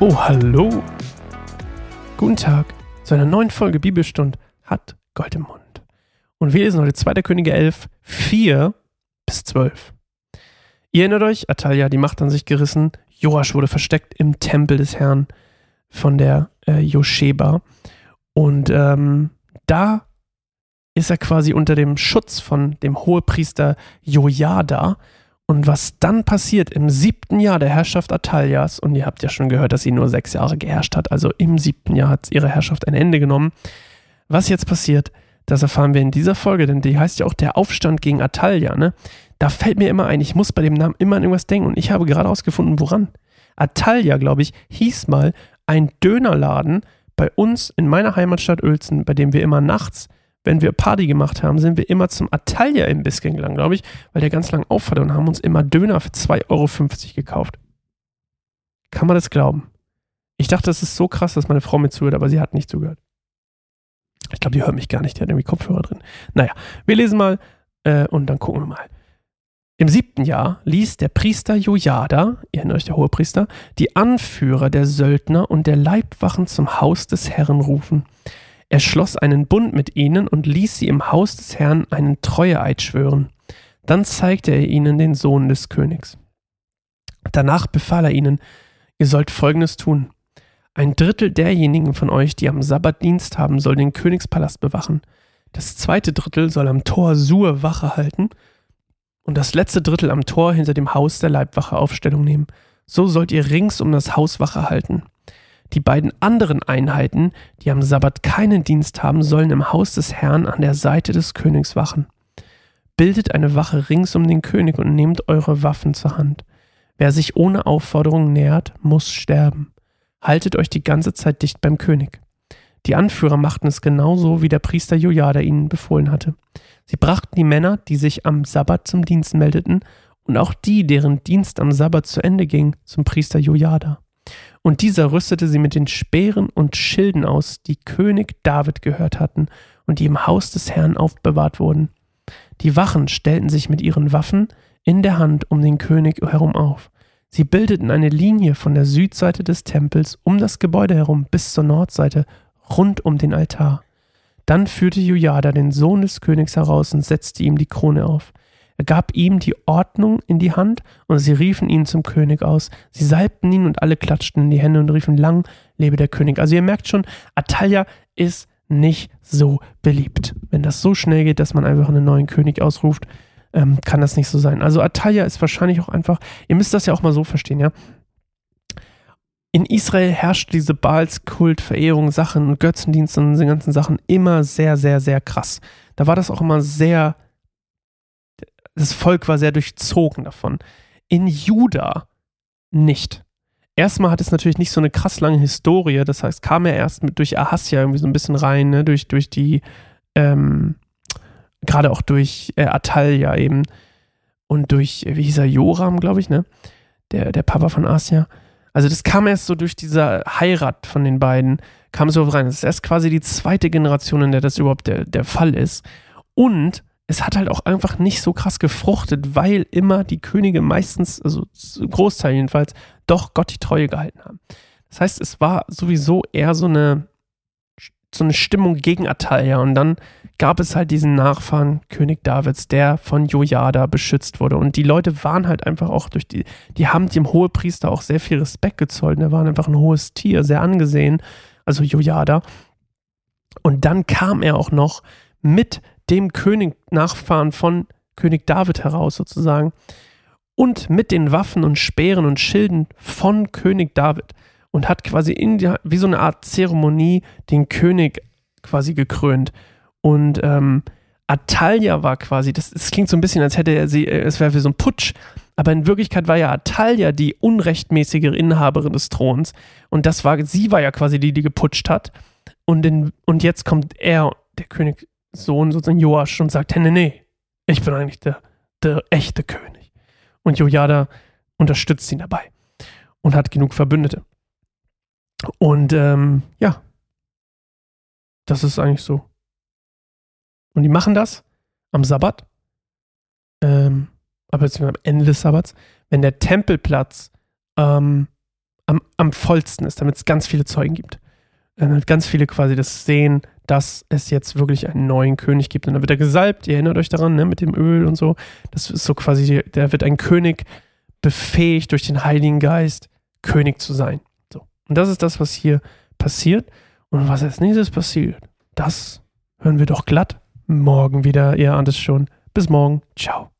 Oh, hallo. Guten Tag zu einer neuen Folge Bibelstund hat Gold im Mund. Und wir lesen heute 2. Könige 11, 4 bis 12. Ihr erinnert euch, Atalia die Macht an sich gerissen, Joasch wurde versteckt im Tempel des Herrn von der äh, Josheba. Und ähm, da ist er quasi unter dem Schutz von dem Hohepriester Jojada und was dann passiert im siebten Jahr der Herrschaft Atalias, und ihr habt ja schon gehört, dass sie nur sechs Jahre geherrscht hat, also im siebten Jahr hat ihre Herrschaft ein Ende genommen. Was jetzt passiert, das erfahren wir in dieser Folge, denn die heißt ja auch der Aufstand gegen Atalia. Ne? Da fällt mir immer ein, ich muss bei dem Namen immer an irgendwas denken und ich habe gerade herausgefunden, woran. Atalia, glaube ich, hieß mal ein Dönerladen bei uns in meiner Heimatstadt Uelzen, bei dem wir immer nachts wenn wir Party gemacht haben, sind wir immer zum Atalia-Imbiss gegangen, glaube ich, weil der ganz lang auf und haben uns immer Döner für 2,50 Euro gekauft. Kann man das glauben? Ich dachte, das ist so krass, dass meine Frau mir zuhört, aber sie hat nicht zugehört. Ich glaube, die hört mich gar nicht, die hat irgendwie Kopfhörer drin. Naja, wir lesen mal äh, und dann gucken wir mal. Im siebten Jahr ließ der Priester Jojada, ihr erinnert euch der hohe Priester, die Anführer der Söldner und der Leibwachen zum Haus des Herrn rufen. Er schloss einen Bund mit ihnen und ließ sie im Haus des Herrn einen Treueeid schwören. Dann zeigte er ihnen den Sohn des Königs. Danach befahl er ihnen, ihr sollt Folgendes tun. Ein Drittel derjenigen von euch, die am Sabbat Dienst haben, soll den Königspalast bewachen. Das zweite Drittel soll am Tor Sur Wache halten und das letzte Drittel am Tor hinter dem Haus der Leibwache Aufstellung nehmen. So sollt ihr rings um das Haus Wache halten. Die beiden anderen Einheiten, die am Sabbat keinen Dienst haben, sollen im Haus des Herrn an der Seite des Königs wachen. Bildet eine Wache rings um den König und nehmt eure Waffen zur Hand. Wer sich ohne Aufforderung nähert, muss sterben. Haltet euch die ganze Zeit dicht beim König. Die Anführer machten es genauso, wie der Priester Jojada ihnen befohlen hatte. Sie brachten die Männer, die sich am Sabbat zum Dienst meldeten, und auch die, deren Dienst am Sabbat zu Ende ging, zum Priester Jojada. Und dieser rüstete sie mit den Speeren und Schilden aus, die König David gehört hatten und die im Haus des Herrn aufbewahrt wurden. Die Wachen stellten sich mit ihren Waffen in der Hand um den König herum auf. Sie bildeten eine Linie von der Südseite des Tempels um das Gebäude herum bis zur Nordseite, rund um den Altar. Dann führte Jojada den Sohn des Königs heraus und setzte ihm die Krone auf. Er gab ihm die Ordnung in die Hand und sie riefen ihn zum König aus. Sie salbten ihn und alle klatschten in die Hände und riefen lang, lebe der König. Also ihr merkt schon, Atalia ist nicht so beliebt. Wenn das so schnell geht, dass man einfach einen neuen König ausruft, ähm, kann das nicht so sein. Also Atalia ist wahrscheinlich auch einfach, ihr müsst das ja auch mal so verstehen, ja. In Israel herrscht diese Baalskult, Verehrung, Sachen und Götzendienst und diese ganzen Sachen immer sehr, sehr, sehr krass. Da war das auch immer sehr das Volk war sehr durchzogen davon. In Juda nicht. Erstmal hat es natürlich nicht so eine krass lange Historie, das heißt, kam er erst mit durch Ahasja irgendwie so ein bisschen rein, ne? durch, durch die, ähm, gerade auch durch äh, Atalia eben und durch, wie hieß er, Joram, glaube ich, ne? Der, der Papa von Asia. Also das kam erst so durch diese Heirat von den beiden, kam so rein. Das ist erst quasi die zweite Generation, in der das überhaupt der, der Fall ist. Und es hat halt auch einfach nicht so krass gefruchtet, weil immer die Könige meistens, also Großteil jedenfalls, doch Gott die Treue gehalten haben. Das heißt, es war sowieso eher so eine, so eine Stimmung gegen Atalia und dann gab es halt diesen Nachfahren König Davids, der von Jojada beschützt wurde und die Leute waren halt einfach auch durch die, die haben dem Hohepriester auch sehr viel Respekt gezollt, der war einfach ein hohes Tier, sehr angesehen, also Jojada. Und dann kam er auch noch mit dem König Nachfahren von König David heraus sozusagen und mit den Waffen und Speeren und Schilden von König David und hat quasi in die, wie so eine Art Zeremonie den König quasi gekrönt. Und ähm, Atalia war quasi, das, das, klingt so ein bisschen, als hätte er sie, äh, es wäre für so ein Putsch, aber in Wirklichkeit war ja Atalia die unrechtmäßige Inhaberin des Throns und das war, sie war ja quasi die, die geputscht hat. Und, in, und jetzt kommt er, der König Sohn, sozusagen Joasch, und sagt, hey, nee, nee, ich bin eigentlich der, der echte König. Und Jojada unterstützt ihn dabei und hat genug Verbündete. Und ähm, ja, das ist eigentlich so. Und die machen das am Sabbat, ähm, aber beziehungsweise am Ende des Sabbats, wenn der Tempelplatz ähm, am, am vollsten ist, damit es ganz viele Zeugen gibt. Damit ganz viele quasi das sehen, dass es jetzt wirklich einen neuen König gibt. Und dann wird er gesalbt, ihr erinnert euch daran, ne, mit dem Öl und so. Das ist so quasi, da wird ein König befähigt durch den Heiligen Geist, König zu sein. So. Und das ist das, was hier passiert. Und was als nächstes passiert, das hören wir doch glatt morgen wieder. Ihr ahnt es schon. Bis morgen. Ciao.